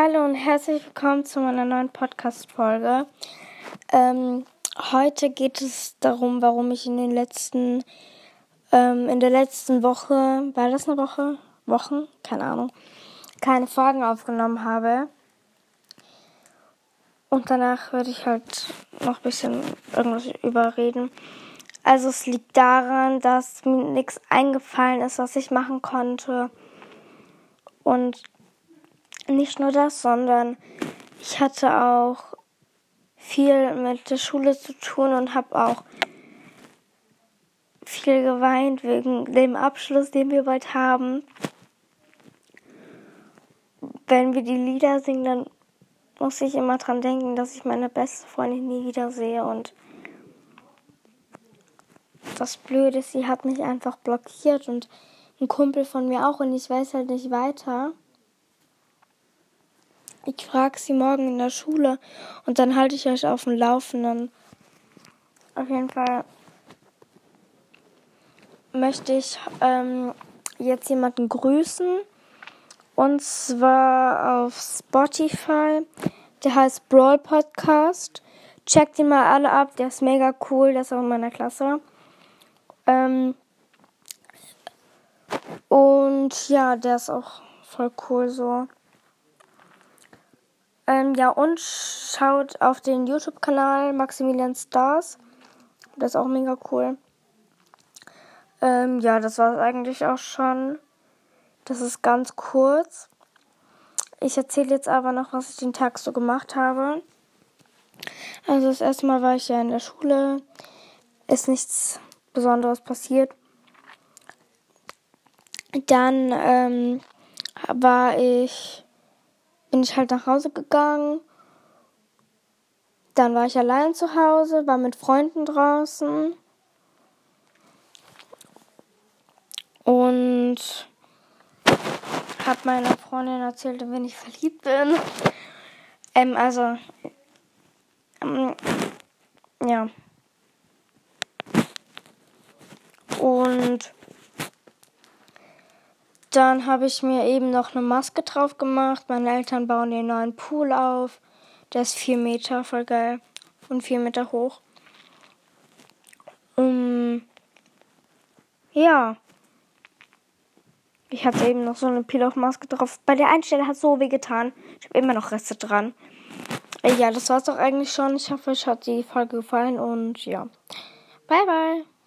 Hallo und herzlich willkommen zu meiner neuen Podcast-Folge. Ähm, heute geht es darum, warum ich in den letzten, ähm, in der letzten Woche, war das eine Woche? Wochen? Keine Ahnung. Keine Folgen aufgenommen habe. Und danach werde ich halt noch ein bisschen irgendwas überreden. Also es liegt daran, dass mir nichts eingefallen ist, was ich machen konnte. Und nicht nur das, sondern ich hatte auch viel mit der Schule zu tun und habe auch viel geweint wegen dem Abschluss, den wir bald haben. Wenn wir die Lieder singen, dann muss ich immer dran denken, dass ich meine beste Freundin nie wiedersehe und das Blöde ist, sie hat mich einfach blockiert und ein Kumpel von mir auch und ich weiß halt nicht weiter. Ich frage sie morgen in der Schule und dann halte ich euch auf dem Laufenden. Auf jeden Fall möchte ich ähm, jetzt jemanden grüßen. Und zwar auf Spotify. Der heißt Brawl Podcast. Checkt ihn mal alle ab. Der ist mega cool. Der ist auch in meiner Klasse. Ähm und ja, der ist auch voll cool so. Ähm, ja, und schaut auf den YouTube-Kanal Maximilian Stars. Das ist auch mega cool. Ähm, ja, das war es eigentlich auch schon. Das ist ganz kurz. Ich erzähle jetzt aber noch, was ich den Tag so gemacht habe. Also das erste Mal war ich ja in der Schule. Ist nichts Besonderes passiert. Dann ähm, war ich bin ich halt nach Hause gegangen. Dann war ich allein zu Hause, war mit Freunden draußen. Und habe meiner Freundin erzählt, wenn ich verliebt bin. Ähm, also, ähm, ja. Und dann habe ich mir eben noch eine Maske drauf gemacht. Meine Eltern bauen den neuen Pool auf. Der ist vier Meter, voll geil. Und vier Meter hoch. Um, ja. Ich hatte eben noch so eine Pilot-Maske drauf. Bei der einen Stelle hat es so weh getan. Ich habe immer noch Reste dran. Ja, das war's doch eigentlich schon. Ich hoffe, euch hat die Folge gefallen und ja. Bye, bye.